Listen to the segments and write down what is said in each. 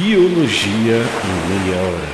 Biologia em Meia Hora.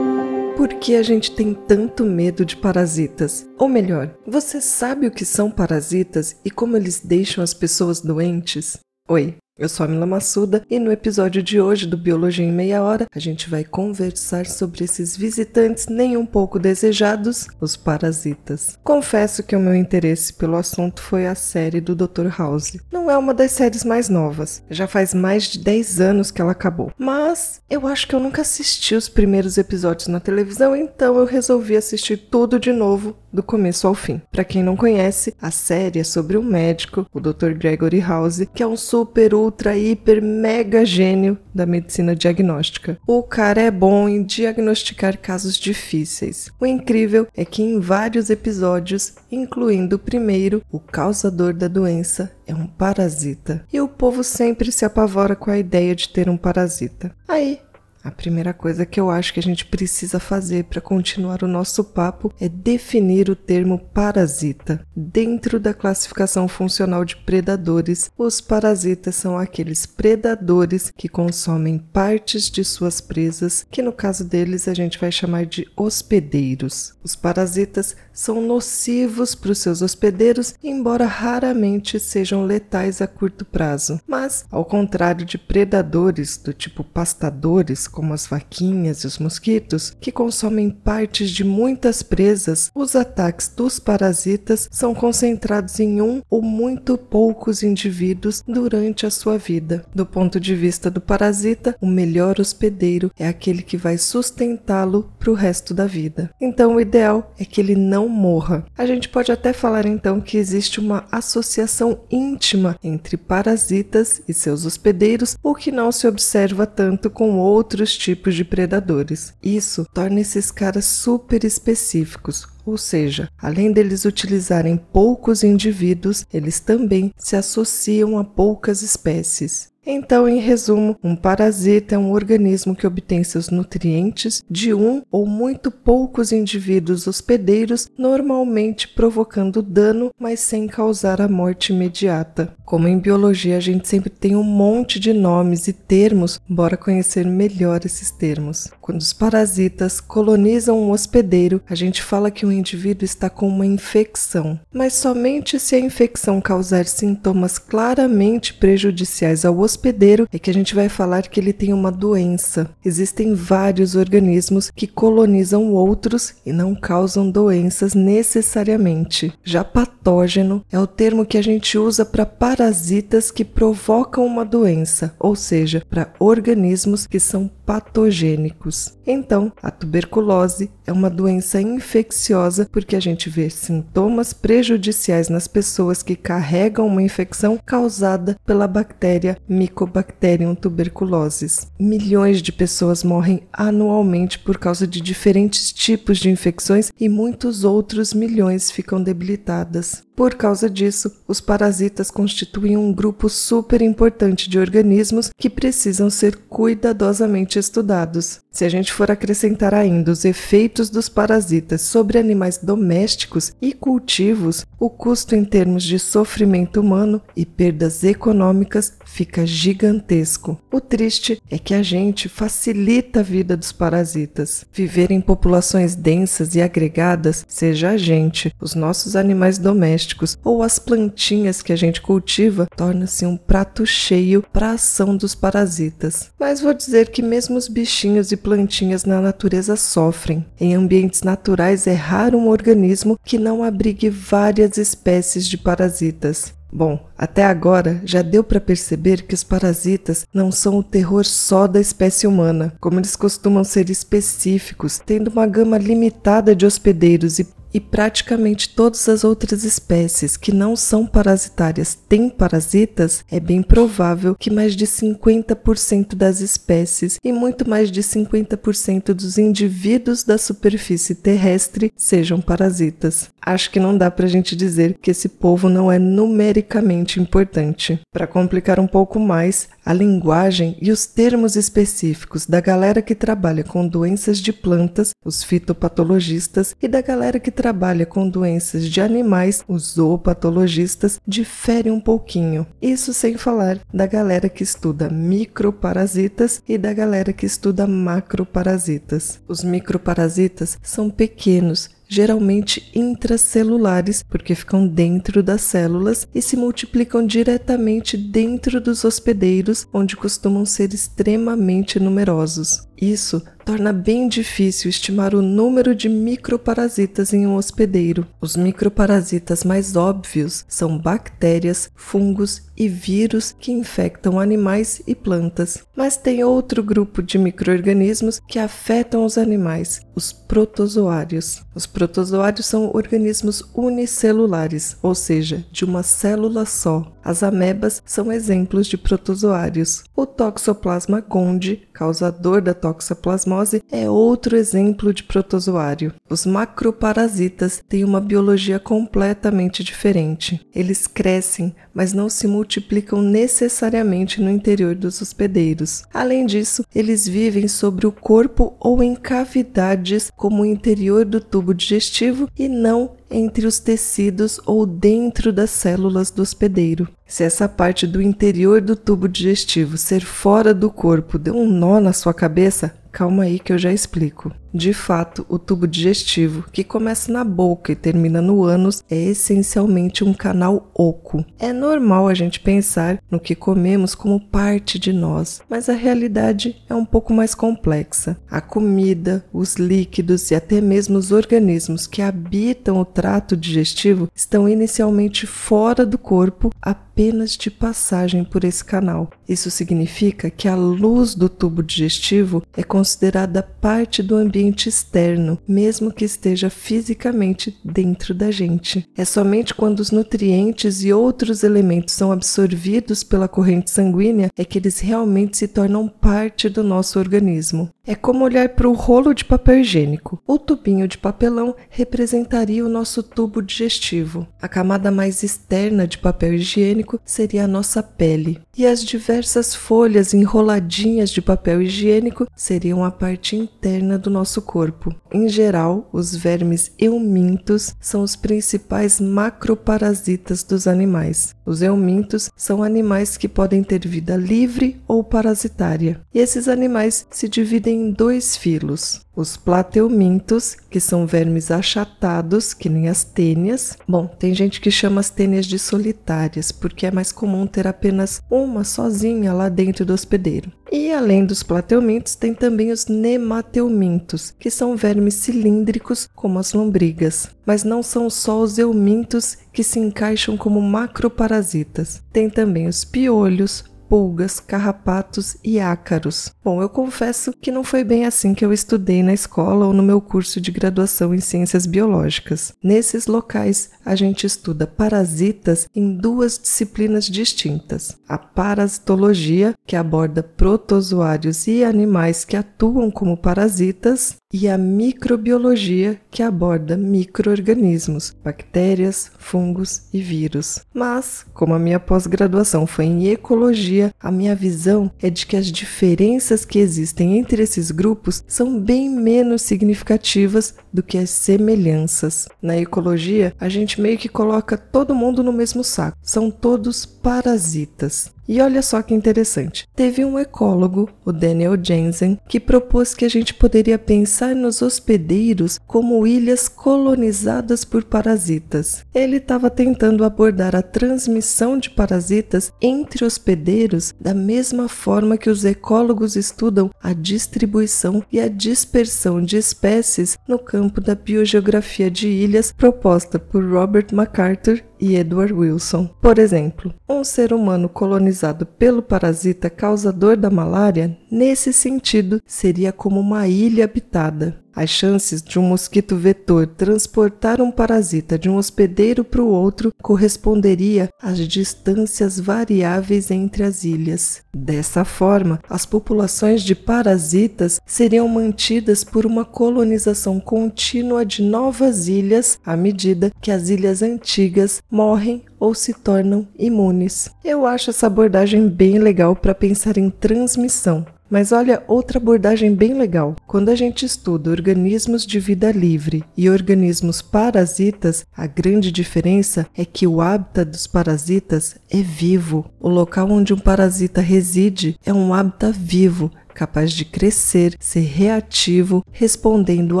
Por que a gente tem tanto medo de parasitas? Ou melhor, você sabe o que são parasitas e como eles deixam as pessoas doentes? Oi, eu sou a Mila Massuda e no episódio de hoje do Biologia em Meia Hora a gente vai conversar sobre esses visitantes nem um pouco desejados, os parasitas. Confesso que o meu interesse pelo assunto foi a série do Dr. House. Não é uma das séries mais novas, já faz mais de 10 anos que ela acabou, mas eu acho que eu nunca assisti os primeiros episódios na televisão, então eu resolvi assistir tudo de novo do começo ao fim. Para quem não conhece, a série é sobre um médico, o Dr. Gregory House, que é um super ultra hiper mega gênio da medicina diagnóstica. O cara é bom em diagnosticar casos difíceis. O incrível é que em vários episódios, incluindo o primeiro, o causador da doença é um parasita. E o povo sempre se apavora com a ideia de ter um parasita. Aí, a primeira coisa que eu acho que a gente precisa fazer para continuar o nosso papo é definir o termo parasita. Dentro da classificação funcional de predadores, os parasitas são aqueles predadores que consomem partes de suas presas, que no caso deles a gente vai chamar de hospedeiros. Os parasitas são nocivos para os seus hospedeiros, embora raramente sejam letais a curto prazo. Mas, ao contrário de predadores do tipo pastadores, como as vaquinhas e os mosquitos, que consomem partes de muitas presas, os ataques dos parasitas são concentrados em um ou muito poucos indivíduos durante a sua vida. Do ponto de vista do parasita, o melhor hospedeiro é aquele que vai sustentá-lo para o resto da vida. Então, o ideal é que ele não morra. A gente pode até falar então que existe uma associação íntima entre parasitas e seus hospedeiros, o que não se observa tanto com outros outros tipos de predadores. Isso torna esses caras super específicos, ou seja, além deles utilizarem poucos indivíduos, eles também se associam a poucas espécies. Então, em resumo, um parasita é um organismo que obtém seus nutrientes de um ou muito poucos indivíduos hospedeiros, normalmente provocando dano, mas sem causar a morte imediata. Como em biologia a gente sempre tem um monte de nomes e termos, bora conhecer melhor esses termos. Quando os parasitas colonizam um hospedeiro, a gente fala que o indivíduo está com uma infecção, mas somente se a infecção causar sintomas claramente prejudiciais ao hospedeiro hospedeiro é que a gente vai falar que ele tem uma doença. Existem vários organismos que colonizam outros e não causam doenças necessariamente. Já patógeno é o termo que a gente usa para parasitas que provocam uma doença, ou seja, para organismos que são patogênicos. Então, a tuberculose é uma doença infecciosa porque a gente vê sintomas prejudiciais nas pessoas que carregam uma infecção causada pela bactéria Mycobacterium tuberculosis. Milhões de pessoas morrem anualmente por causa de diferentes tipos de infecções e muitos outros milhões ficam debilitadas. Por causa disso, os parasitas constituem um grupo super importante de organismos que precisam ser cuidadosamente estudados. Se a gente for acrescentar ainda os efeitos dos parasitas sobre animais domésticos e cultivos, o custo em termos de sofrimento humano e perdas econômicas fica gigantesco. O triste é que a gente facilita a vida dos parasitas. Viver em populações densas e agregadas, seja a gente, os nossos animais domésticos ou as plantinhas que a gente cultiva, torna-se um prato cheio para a ação dos parasitas. Mas vou dizer que mesmo os bichinhos e plantinhas na natureza sofrem. Em ambientes naturais é raro um organismo que não abrigue várias espécies de parasitas. Bom, até agora já deu para perceber que os parasitas não são o terror só da espécie humana, como eles costumam ser específicos, tendo uma gama limitada de hospedeiros e e praticamente todas as outras espécies que não são parasitárias têm parasitas, é bem provável que mais de 50% das espécies e muito mais de 50% dos indivíduos da superfície terrestre sejam parasitas. acho que não dá pra gente dizer que esse povo não é numericamente importante. Para complicar um pouco mais, a linguagem e os termos específicos da galera que trabalha com doenças de plantas, os fitopatologistas, e da galera que trabalha com doenças de animais, os zoopatologistas, diferem um pouquinho. Isso sem falar da galera que estuda microparasitas e da galera que estuda macroparasitas. Os microparasitas são pequenos, geralmente intracelulares, porque ficam dentro das células e se multiplicam diretamente dentro dos hospedeiros, onde costumam ser extremamente numerosos. Isso torna bem difícil estimar o número de microparasitas em um hospedeiro. Os microparasitas mais óbvios são bactérias, fungos e vírus que infectam animais e plantas. Mas tem outro grupo de microorganismos que afetam os animais, os protozoários. Os protozoários são organismos unicelulares, ou seja, de uma célula só. As amebas são exemplos de protozoários. O Toxoplasma gondii, causador da toxoplasmose, é outro exemplo de protozoário. Os macroparasitas têm uma biologia completamente diferente. Eles crescem, mas não se multiplicam necessariamente no interior dos hospedeiros. Além disso, eles vivem sobre o corpo ou em cavidades como o interior do tubo digestivo e não entre os tecidos ou dentro das células do hospedeiro. Se essa parte do interior do tubo digestivo ser fora do corpo deu um nó na sua cabeça, calma aí que eu já explico. De fato, o tubo digestivo, que começa na boca e termina no ânus, é essencialmente um canal oco. É normal a gente pensar no que comemos como parte de nós, mas a realidade é um pouco mais complexa. A comida, os líquidos e até mesmo os organismos que habitam o trato digestivo estão inicialmente fora do corpo, apenas de passagem por esse canal. Isso significa que a luz do tubo digestivo é considerada parte do ambiente externo, mesmo que esteja fisicamente dentro da gente. É somente quando os nutrientes e outros elementos são absorvidos pela corrente sanguínea é que eles realmente se tornam parte do nosso organismo. É como olhar para o rolo de papel higiênico. O tubinho de papelão representaria o nosso tubo digestivo. A camada mais externa de papel higiênico seria a nossa pele. E as diversas folhas enroladinhas de papel higiênico seriam a parte interna do nosso corpo. Em geral, os vermes eumintos são os principais macroparasitas dos animais. Os eumintos são animais que podem ter vida livre ou parasitária. E esses animais se dividem em dois filos. Os plateumintos, que são vermes achatados, que nem as tênias. Bom, tem gente que chama as tênias de solitárias, porque é mais comum ter apenas uma sozinha lá dentro do hospedeiro. E além dos plateumintos, tem também os nemateumintos, que são vermes cilíndricos como as lombrigas. Mas não são só os eumintos que se encaixam como macroparasitas. Tem também os piolhos, pulgas, carrapatos e ácaros. Bom, eu confesso que não foi bem assim que eu estudei na escola ou no meu curso de graduação em ciências biológicas. Nesses locais, a gente estuda parasitas em duas disciplinas distintas: a parasitologia, que aborda protozoários e animais que atuam como parasitas, e a microbiologia, que aborda microorganismos, bactérias, fungos e vírus. Mas, como a minha pós-graduação foi em ecologia, a minha visão é de que as diferenças que existem entre esses grupos são bem menos significativas do que as semelhanças. Na ecologia, a gente meio que coloca todo mundo no mesmo saco. São todos parasitas. E olha só que interessante. Teve um ecólogo, o Daniel Jensen, que propôs que a gente poderia pensar nos hospedeiros como ilhas colonizadas por parasitas. Ele estava tentando abordar a transmissão de parasitas entre hospedeiros da mesma forma que os ecólogos estudam a distribuição e a dispersão de espécies no campo da biogeografia de ilhas proposta por Robert MacArthur e Edward Wilson. Por exemplo, um ser humano colonizado pelo parasita causador da malária, nesse sentido, seria como uma ilha habitada. As chances de um mosquito vetor transportar um parasita de um hospedeiro para o outro corresponderia às distâncias variáveis entre as ilhas. Dessa forma, as populações de parasitas seriam mantidas por uma colonização contínua de novas ilhas à medida que as ilhas antigas morrem ou se tornam imunes. Eu acho essa abordagem bem legal para pensar em transmissão. Mas olha outra abordagem bem legal. Quando a gente estuda organismos de vida livre e organismos parasitas, a grande diferença é que o hábitat dos parasitas é vivo. O local onde um parasita reside é um hábitat vivo, capaz de crescer, ser reativo, respondendo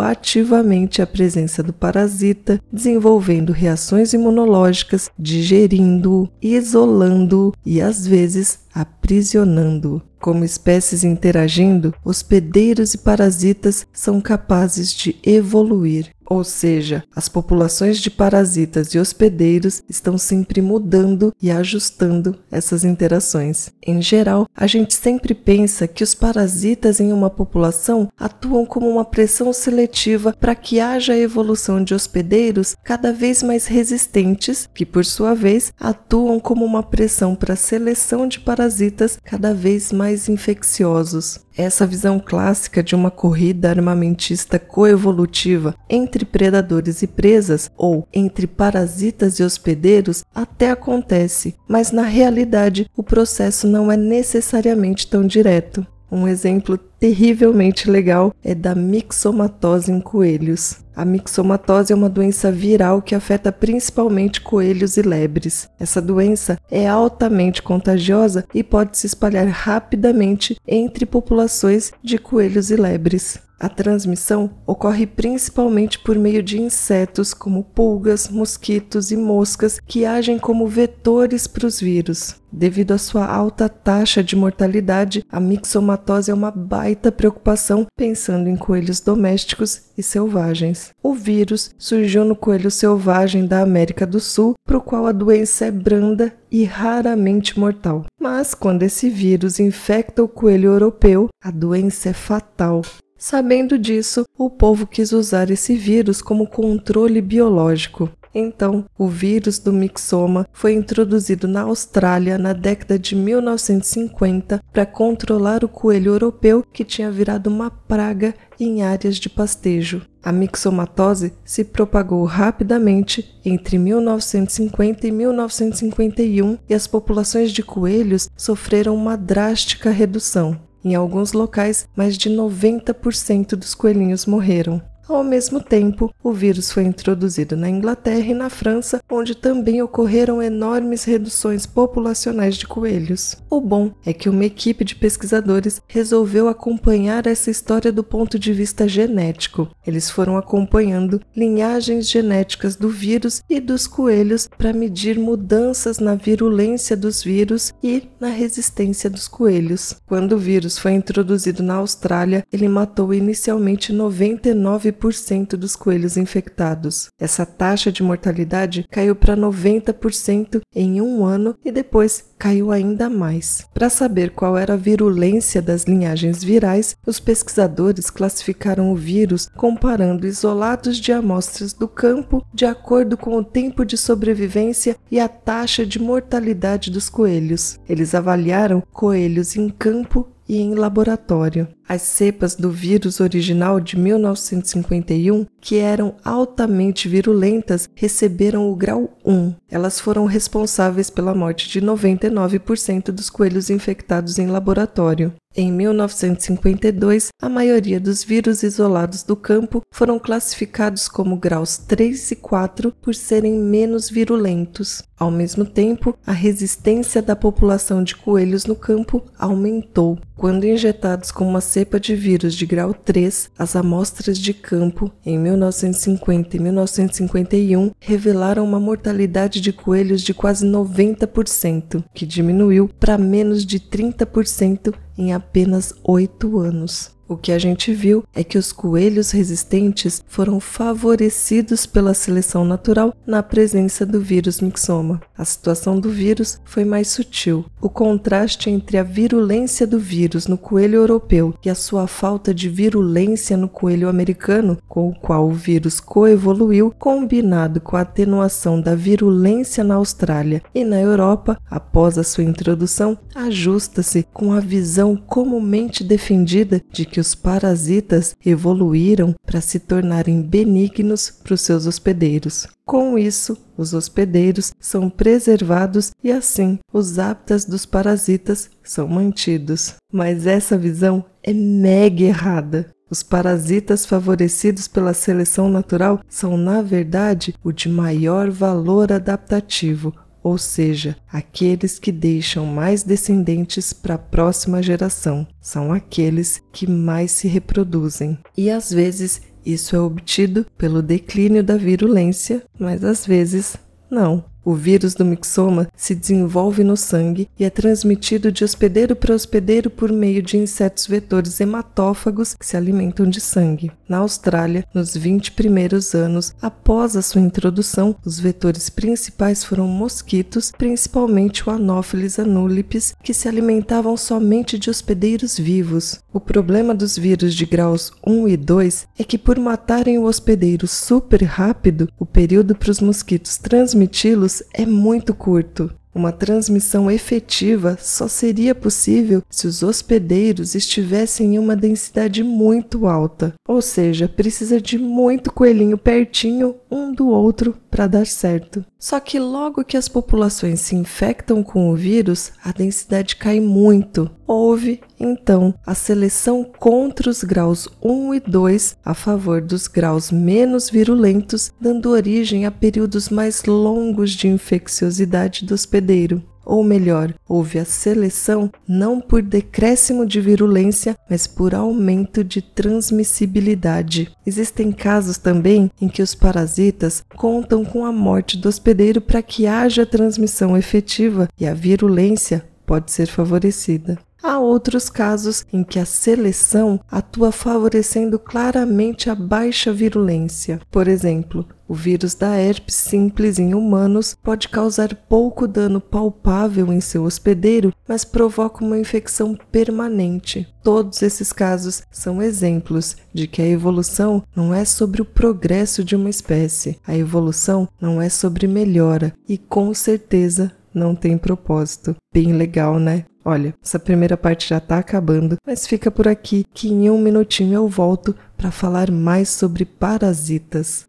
ativamente à presença do parasita, desenvolvendo reações imunológicas, digerindo, isolando e às vezes aprisionando. Como espécies interagindo, hospedeiros e parasitas são capazes de evoluir. Ou seja, as populações de parasitas e hospedeiros estão sempre mudando e ajustando essas interações. Em geral, a gente sempre pensa que os parasitas em uma população atuam como uma pressão seletiva para que haja a evolução de hospedeiros cada vez mais resistentes, que por sua vez atuam como uma pressão para a seleção de parasitas cada vez mais infecciosos. Essa visão clássica de uma corrida armamentista coevolutiva entre predadores e presas, ou entre parasitas e hospedeiros, até acontece, mas na realidade o processo não é necessariamente tão direto. Um exemplo terrivelmente legal é da mixomatose em coelhos. A mixomatose é uma doença viral que afeta principalmente coelhos e lebres. Essa doença é altamente contagiosa e pode se espalhar rapidamente entre populações de coelhos e lebres. A transmissão ocorre principalmente por meio de insetos como pulgas, mosquitos e moscas que agem como vetores para os vírus. Devido à sua alta taxa de mortalidade, a mixomatose é uma baita preocupação pensando em coelhos domésticos e selvagens. O vírus surgiu no coelho selvagem da América do Sul, para o qual a doença é branda e raramente mortal. Mas quando esse vírus infecta o coelho europeu, a doença é fatal. Sabendo disso, o povo quis usar esse vírus como controle biológico. Então, o vírus do mixoma foi introduzido na Austrália na década de 1950 para controlar o coelho europeu que tinha virado uma praga em áreas de pastejo. A mixomatose se propagou rapidamente entre 1950 e 1951 e as populações de coelhos sofreram uma drástica redução. Em alguns locais, mais de 90% dos coelhinhos morreram. Ao mesmo tempo, o vírus foi introduzido na Inglaterra e na França, onde também ocorreram enormes reduções populacionais de coelhos. O bom é que uma equipe de pesquisadores resolveu acompanhar essa história do ponto de vista genético. Eles foram acompanhando linhagens genéticas do vírus e dos coelhos para medir mudanças na virulência dos vírus e na resistência dos coelhos. Quando o vírus foi introduzido na Austrália, ele matou inicialmente 99 9% dos coelhos infectados. Essa taxa de mortalidade caiu para 90% em um ano e depois caiu ainda mais. Para saber qual era a virulência das linhagens virais, os pesquisadores classificaram o vírus comparando isolados de amostras do campo de acordo com o tempo de sobrevivência e a taxa de mortalidade dos coelhos. Eles avaliaram coelhos em campo e em laboratório. As cepas do vírus original de 1951, que eram altamente virulentas, receberam o grau 1. Elas foram responsáveis pela morte de 99% dos coelhos infectados em laboratório. Em 1952, a maioria dos vírus isolados do campo foram classificados como graus 3 e 4 por serem menos virulentos. Ao mesmo tempo, a resistência da população de coelhos no campo aumentou. Quando injetados com uma cepa de vírus de grau 3, as amostras de campo em 1950 e 1951 revelaram uma mortalidade de coelhos de quase 90%, que diminuiu para menos de 30% em apenas oito anos. O que a gente viu é que os coelhos resistentes foram favorecidos pela seleção natural na presença do vírus mixoma. A situação do vírus foi mais sutil. O contraste entre a virulência do vírus no coelho europeu e a sua falta de virulência no coelho americano, com o qual o vírus coevoluiu, combinado com a atenuação da virulência na Austrália e na Europa após a sua introdução, ajusta-se com a visão comumente defendida de que os parasitas evoluíram para se tornarem benignos para os seus hospedeiros. Com isso, os hospedeiros são preservados e assim os hábitats dos parasitas são mantidos. Mas essa visão é mega errada. Os parasitas favorecidos pela seleção natural são, na verdade, o de maior valor adaptativo, ou seja, aqueles que deixam mais descendentes para a próxima geração, são aqueles que mais se reproduzem. E às vezes isso é obtido pelo declínio da virulência, mas às vezes não. O vírus do mixoma se desenvolve no sangue e é transmitido de hospedeiro para hospedeiro por meio de insetos vetores hematófagos que se alimentam de sangue. Na Austrália, nos 20 primeiros anos após a sua introdução, os vetores principais foram mosquitos, principalmente o Anopheles anulips, que se alimentavam somente de hospedeiros vivos. O problema dos vírus de graus 1 e 2 é que, por matarem o hospedeiro super rápido, o período para os mosquitos transmiti-los é muito curto. Uma transmissão efetiva só seria possível se os hospedeiros estivessem em uma densidade muito alta, ou seja, precisa de muito coelhinho pertinho um do outro para dar certo. Só que logo que as populações se infectam com o vírus, a densidade cai muito. Houve, então, a seleção contra os graus 1 e 2 a favor dos graus menos virulentos, dando origem a períodos mais longos de infecciosidade do hospedeiro ou melhor, houve a seleção não por decréscimo de virulência, mas por aumento de transmissibilidade. Existem casos também em que os parasitas contam com a morte do hospedeiro para que haja transmissão efetiva e a virulência pode ser favorecida. Há outros casos em que a seleção atua favorecendo claramente a baixa virulência. Por exemplo, o vírus da herpes simples em humanos pode causar pouco dano palpável em seu hospedeiro, mas provoca uma infecção permanente. Todos esses casos são exemplos de que a evolução não é sobre o progresso de uma espécie, a evolução não é sobre melhora e, com certeza, não tem propósito. Bem legal, né? Olha, essa primeira parte já tá acabando, mas fica por aqui que em um minutinho eu volto para falar mais sobre parasitas.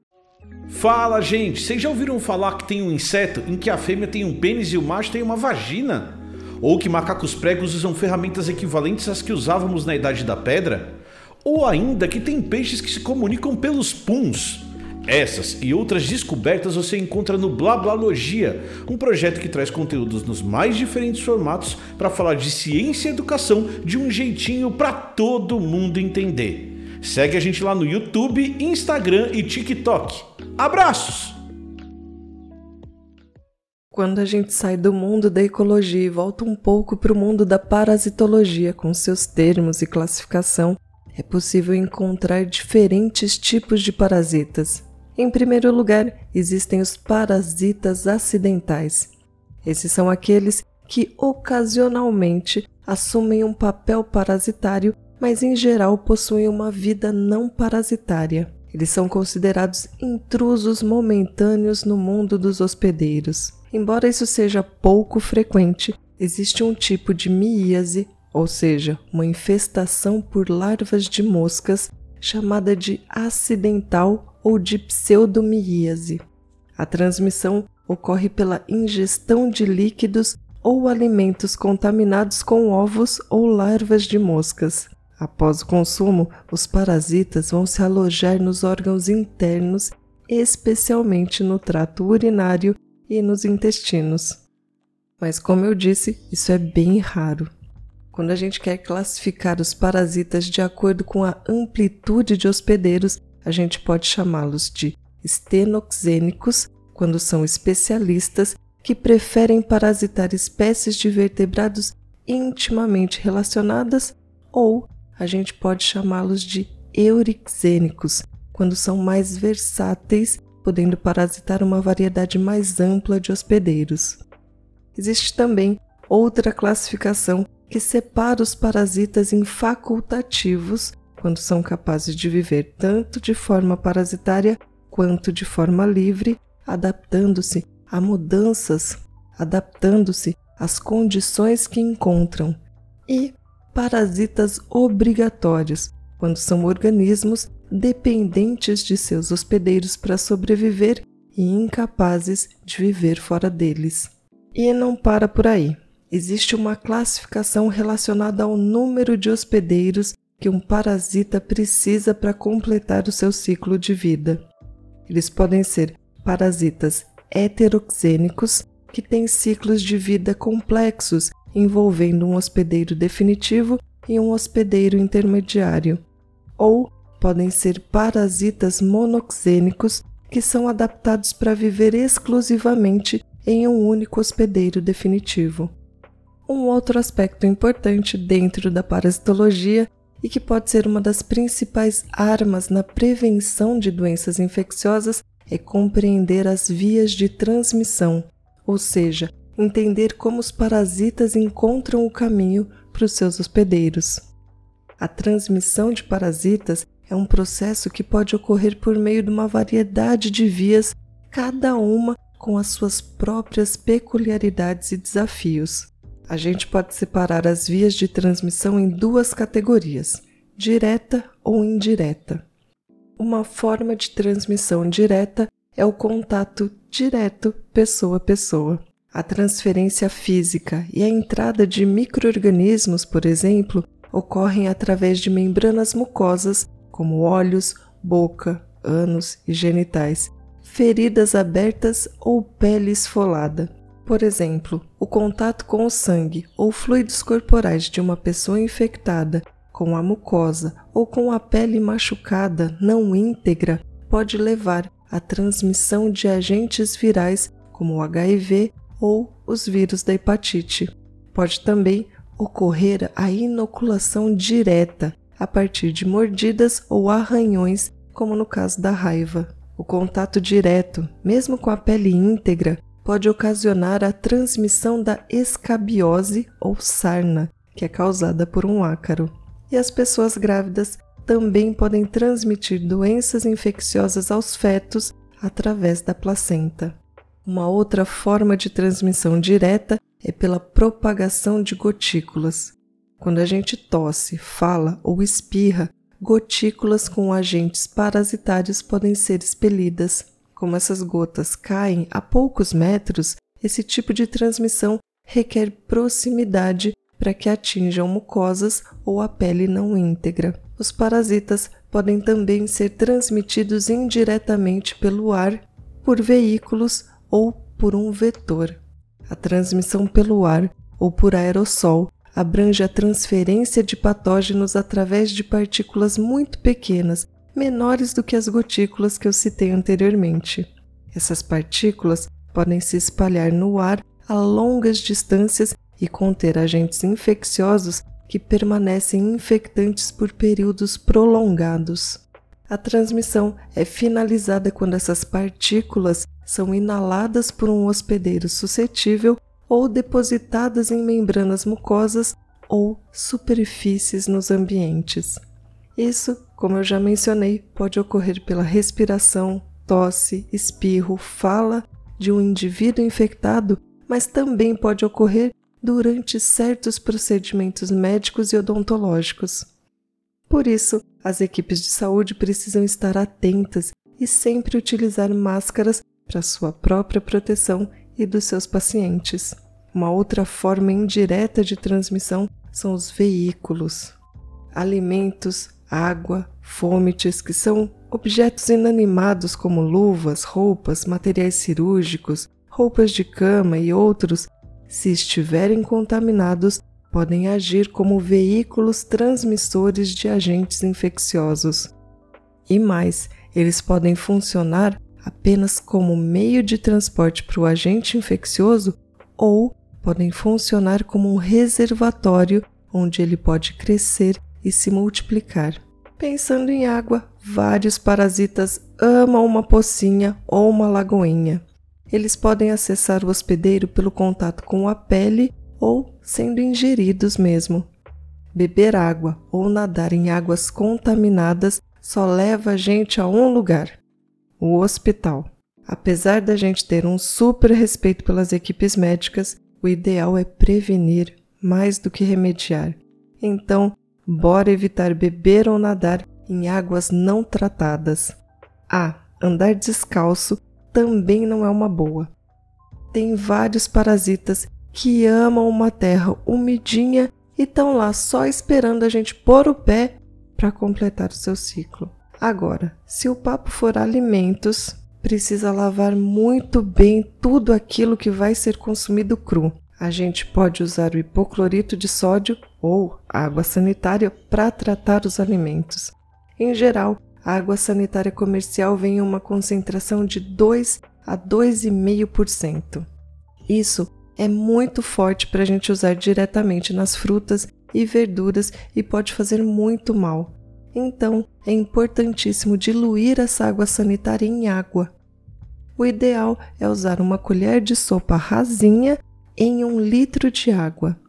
Fala, gente! Vocês já ouviram falar que tem um inseto em que a fêmea tem um pênis e o macho tem uma vagina? Ou que macacos pregos usam ferramentas equivalentes às que usávamos na Idade da Pedra? Ou ainda que tem peixes que se comunicam pelos puns? Essas e outras descobertas você encontra no Blablalogia, um projeto que traz conteúdos nos mais diferentes formatos para falar de ciência e educação de um jeitinho para todo mundo entender. Segue a gente lá no YouTube, Instagram e TikTok. Abraços! Quando a gente sai do mundo da ecologia e volta um pouco para o mundo da parasitologia, com seus termos e classificação, é possível encontrar diferentes tipos de parasitas. Em primeiro lugar, existem os parasitas acidentais. Esses são aqueles que ocasionalmente assumem um papel parasitário, mas em geral possuem uma vida não parasitária. Eles são considerados intrusos momentâneos no mundo dos hospedeiros. Embora isso seja pouco frequente, existe um tipo de miíase, ou seja, uma infestação por larvas de moscas, chamada de acidental ou de pseudomíase. A transmissão ocorre pela ingestão de líquidos ou alimentos contaminados com ovos ou larvas de moscas. Após o consumo, os parasitas vão se alojar nos órgãos internos, especialmente no trato urinário e nos intestinos. Mas, como eu disse, isso é bem raro. Quando a gente quer classificar os parasitas de acordo com a amplitude de hospedeiros, a gente pode chamá-los de estenoxênicos quando são especialistas que preferem parasitar espécies de vertebrados intimamente relacionadas ou a gente pode chamá-los de eurixênicos, quando são mais versáteis, podendo parasitar uma variedade mais ampla de hospedeiros. Existe também outra classificação que separa os parasitas em facultativos, quando são capazes de viver tanto de forma parasitária quanto de forma livre, adaptando-se a mudanças, adaptando-se às condições que encontram, e parasitas obrigatórios, quando são organismos dependentes de seus hospedeiros para sobreviver e incapazes de viver fora deles. E não para por aí. Existe uma classificação relacionada ao número de hospedeiros que um parasita precisa para completar o seu ciclo de vida. Eles podem ser parasitas heteroxênicos, que têm ciclos de vida complexos, envolvendo um hospedeiro definitivo e um hospedeiro intermediário, ou podem ser parasitas monoxênicos, que são adaptados para viver exclusivamente em um único hospedeiro definitivo. Um outro aspecto importante dentro da parasitologia e que pode ser uma das principais armas na prevenção de doenças infecciosas é compreender as vias de transmissão, ou seja, entender como os parasitas encontram o caminho para os seus hospedeiros. A transmissão de parasitas é um processo que pode ocorrer por meio de uma variedade de vias, cada uma com as suas próprias peculiaridades e desafios. A gente pode separar as vias de transmissão em duas categorias: direta ou indireta. Uma forma de transmissão direta é o contato direto pessoa a pessoa. A transferência física e a entrada de microorganismos, por exemplo, ocorrem através de membranas mucosas, como olhos, boca, ânus e genitais, feridas abertas ou pele esfolada. Por exemplo, o contato com o sangue ou fluidos corporais de uma pessoa infectada com a mucosa ou com a pele machucada não íntegra pode levar à transmissão de agentes virais como o HIV ou os vírus da hepatite. Pode também ocorrer a inoculação direta a partir de mordidas ou arranhões, como no caso da raiva. O contato direto, mesmo com a pele íntegra, pode ocasionar a transmissão da escabiose ou sarna, que é causada por um ácaro. E as pessoas grávidas também podem transmitir doenças infecciosas aos fetos através da placenta. Uma outra forma de transmissão direta é pela propagação de gotículas. Quando a gente tosse, fala ou espirra, gotículas com agentes parasitários podem ser expelidas como essas gotas caem a poucos metros, esse tipo de transmissão requer proximidade para que atinjam mucosas ou a pele não íntegra. Os parasitas podem também ser transmitidos indiretamente pelo ar, por veículos ou por um vetor. A transmissão pelo ar ou por aerossol abrange a transferência de patógenos através de partículas muito pequenas menores do que as gotículas que eu citei anteriormente. Essas partículas podem se espalhar no ar a longas distâncias e conter agentes infecciosos que permanecem infectantes por períodos prolongados. A transmissão é finalizada quando essas partículas são inaladas por um hospedeiro suscetível ou depositadas em membranas mucosas ou superfícies nos ambientes. Isso, como eu já mencionei, pode ocorrer pela respiração, tosse, espirro, fala de um indivíduo infectado, mas também pode ocorrer durante certos procedimentos médicos e odontológicos. Por isso, as equipes de saúde precisam estar atentas e sempre utilizar máscaras para sua própria proteção e dos seus pacientes. Uma outra forma indireta de transmissão são os veículos. Alimentos, água, fômites, que são objetos inanimados como luvas, roupas, materiais cirúrgicos, roupas de cama e outros, se estiverem contaminados, podem agir como veículos transmissores de agentes infecciosos. E mais, eles podem funcionar apenas como meio de transporte para o agente infeccioso ou podem funcionar como um reservatório onde ele pode crescer e se multiplicar. Pensando em água, vários parasitas amam uma pocinha ou uma lagoinha. Eles podem acessar o hospedeiro pelo contato com a pele ou sendo ingeridos mesmo. Beber água ou nadar em águas contaminadas só leva a gente a um lugar: o hospital. Apesar da gente ter um super respeito pelas equipes médicas, o ideal é prevenir mais do que remediar. Então, bora evitar beber ou nadar em águas não tratadas. Ah, andar descalço também não é uma boa. Tem vários parasitas que amam uma terra umidinha e estão lá só esperando a gente pôr o pé para completar o seu ciclo. Agora, se o papo for alimentos, precisa lavar muito bem tudo aquilo que vai ser consumido cru. A gente pode usar o hipoclorito de sódio ou água sanitária para tratar os alimentos. Em geral, a água sanitária comercial vem em uma concentração de 2 a 2,5%. Isso é muito forte para a gente usar diretamente nas frutas e verduras e pode fazer muito mal. Então, é importantíssimo diluir essa água sanitária em água. O ideal é usar uma colher de sopa rasinha em um litro de água.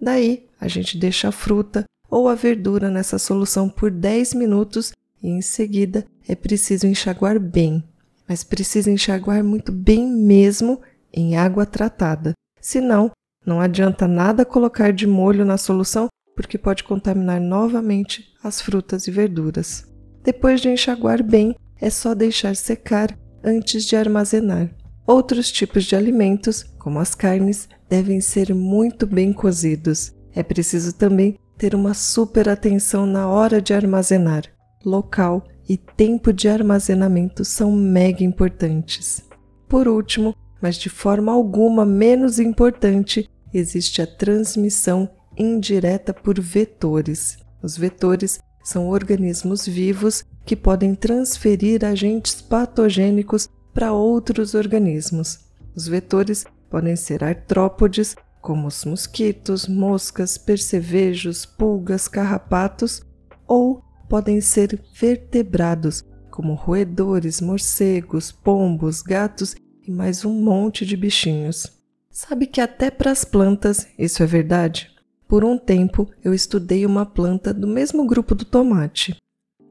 Daí, a gente deixa a fruta ou a verdura nessa solução por 10 minutos e em seguida é preciso enxaguar bem, mas precisa enxaguar muito bem mesmo em água tratada. Senão, não adianta nada colocar de molho na solução porque pode contaminar novamente as frutas e verduras. Depois de enxaguar bem, é só deixar secar antes de armazenar. Outros tipos de alimentos, como as carnes, devem ser muito bem cozidos. É preciso também ter uma super atenção na hora de armazenar. Local e tempo de armazenamento são mega importantes. Por último, mas de forma alguma menos importante, existe a transmissão indireta por vetores. Os vetores são organismos vivos que podem transferir agentes patogênicos para outros organismos. Os vetores podem ser artrópodes, como os mosquitos, moscas, percevejos, pulgas, carrapatos, ou podem ser vertebrados, como roedores, morcegos, pombos, gatos e mais um monte de bichinhos. Sabe que até para as plantas isso é verdade? Por um tempo eu estudei uma planta do mesmo grupo do tomate.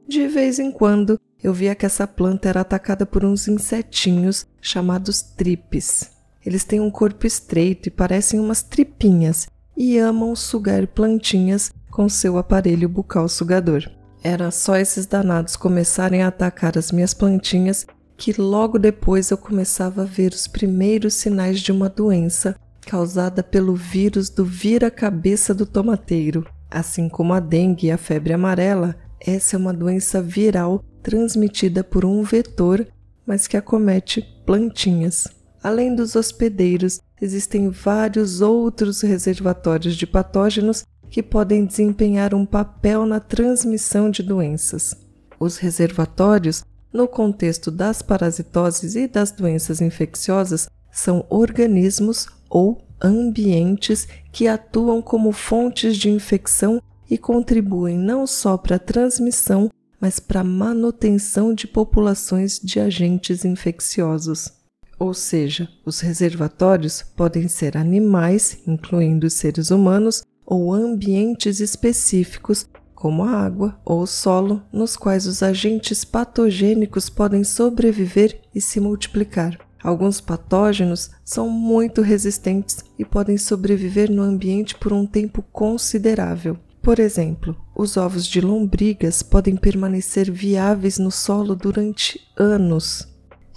De vez em quando eu via que essa planta era atacada por uns insetinhos chamados tripes. Eles têm um corpo estreito e parecem umas tripinhas e amam sugar plantinhas com seu aparelho bucal sugador. Era só esses danados começarem a atacar as minhas plantinhas que logo depois eu começava a ver os primeiros sinais de uma doença causada pelo vírus do vira-cabeça do tomateiro. Assim como a dengue e a febre amarela, essa é uma doença viral transmitida por um vetor, mas que acomete plantinhas. Além dos hospedeiros, existem vários outros reservatórios de patógenos que podem desempenhar um papel na transmissão de doenças. Os reservatórios, no contexto das parasitoses e das doenças infecciosas, são organismos ou ambientes que atuam como fontes de infecção e contribuem não só para a transmissão, mas para manutenção de populações de agentes infecciosos. Ou seja, os reservatórios podem ser animais, incluindo os seres humanos, ou ambientes específicos, como a água ou o solo, nos quais os agentes patogênicos podem sobreviver e se multiplicar. Alguns patógenos são muito resistentes e podem sobreviver no ambiente por um tempo considerável. Por exemplo, os ovos de lombrigas podem permanecer viáveis no solo durante anos.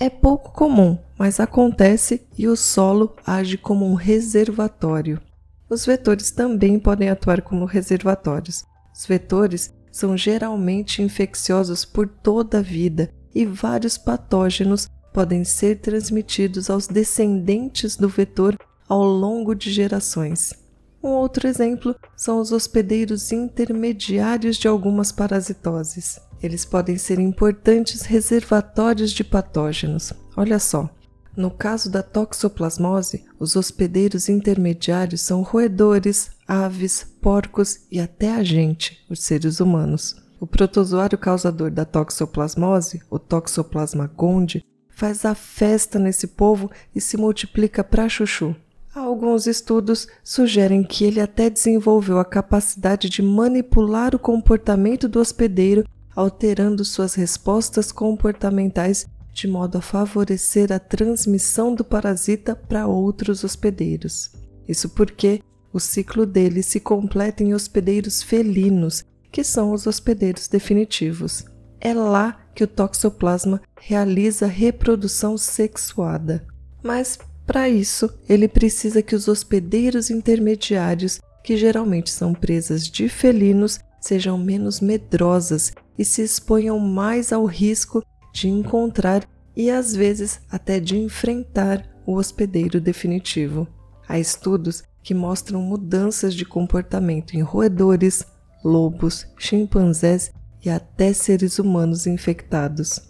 É pouco comum, mas acontece e o solo age como um reservatório. Os vetores também podem atuar como reservatórios. Os vetores são geralmente infecciosos por toda a vida e vários patógenos podem ser transmitidos aos descendentes do vetor ao longo de gerações. Um outro exemplo são os hospedeiros intermediários de algumas parasitoses. Eles podem ser importantes reservatórios de patógenos. Olha só, no caso da toxoplasmose, os hospedeiros intermediários são roedores, aves, porcos e até a gente, os seres humanos. O protozoário causador da toxoplasmose, o Toxoplasma gondii, faz a festa nesse povo e se multiplica para chuchu. Alguns estudos sugerem que ele até desenvolveu a capacidade de manipular o comportamento do hospedeiro, alterando suas respostas comportamentais de modo a favorecer a transmissão do parasita para outros hospedeiros. Isso porque o ciclo dele se completa em hospedeiros felinos, que são os hospedeiros definitivos. É lá que o toxoplasma realiza reprodução sexuada. Mas, para isso, ele precisa que os hospedeiros intermediários, que geralmente são presas de felinos, sejam menos medrosas e se exponham mais ao risco de encontrar e às vezes até de enfrentar o hospedeiro definitivo. Há estudos que mostram mudanças de comportamento em roedores, lobos, chimpanzés e até seres humanos infectados.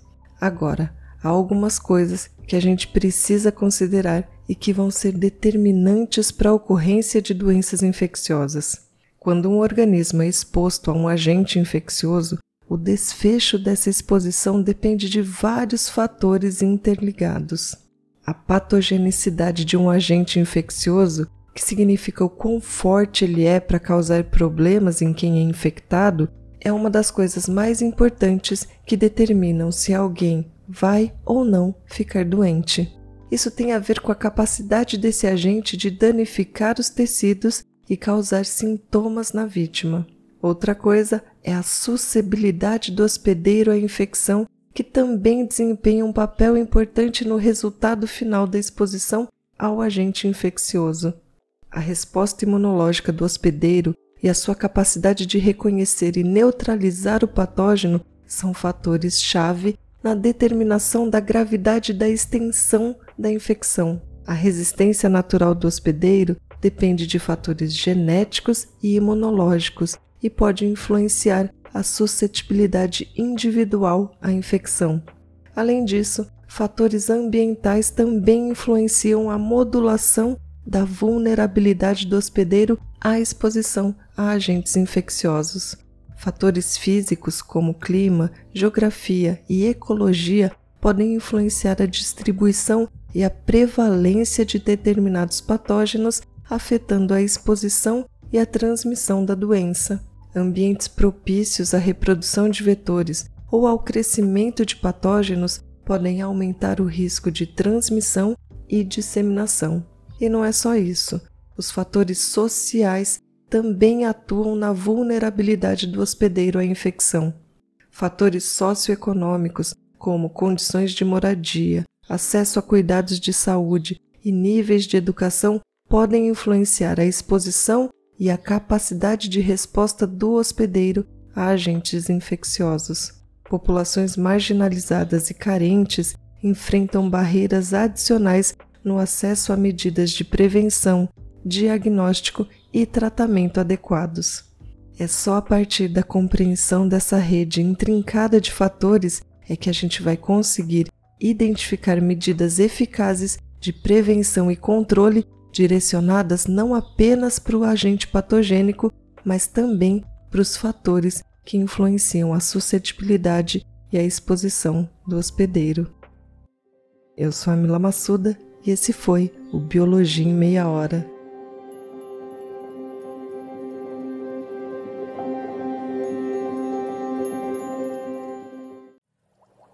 Agora, há algumas coisas que a gente precisa considerar e que vão ser determinantes para a ocorrência de doenças infecciosas. Quando um organismo é exposto a um agente infeccioso, o desfecho dessa exposição depende de vários fatores interligados. A patogenicidade de um agente infeccioso, que significa o quão forte ele é para causar problemas em quem é infectado, é uma das coisas mais importantes que determinam se alguém vai ou não ficar doente. Isso tem a ver com a capacidade desse agente de danificar os tecidos e causar sintomas na vítima. Outra coisa é a suscetibilidade do hospedeiro à infecção, que também desempenha um papel importante no resultado final da exposição ao agente infeccioso. A resposta imunológica do hospedeiro e a sua capacidade de reconhecer e neutralizar o patógeno são fatores-chave na determinação da gravidade da extensão da infecção. A resistência natural do hospedeiro depende de fatores genéticos e imunológicos e pode influenciar a suscetibilidade individual à infecção. Além disso, fatores ambientais também influenciam a modulação da vulnerabilidade do hospedeiro à exposição a agentes infecciosos. Fatores físicos como clima, geografia e ecologia podem influenciar a distribuição e a prevalência de determinados patógenos, afetando a exposição e a transmissão da doença ambientes propícios à reprodução de vetores ou ao crescimento de patógenos podem aumentar o risco de transmissão e disseminação. E não é só isso. Os fatores sociais também atuam na vulnerabilidade do hospedeiro à infecção. Fatores socioeconômicos, como condições de moradia, acesso a cuidados de saúde e níveis de educação, podem influenciar a exposição e a capacidade de resposta do hospedeiro a agentes infecciosos. Populações marginalizadas e carentes enfrentam barreiras adicionais no acesso a medidas de prevenção, diagnóstico e tratamento adequados. É só a partir da compreensão dessa rede intrincada de fatores é que a gente vai conseguir identificar medidas eficazes de prevenção e controle direcionadas não apenas para o agente patogênico, mas também para os fatores que influenciam a suscetibilidade e a exposição do hospedeiro. Eu sou a Mila Massuda e esse foi o Biologia em Meia Hora.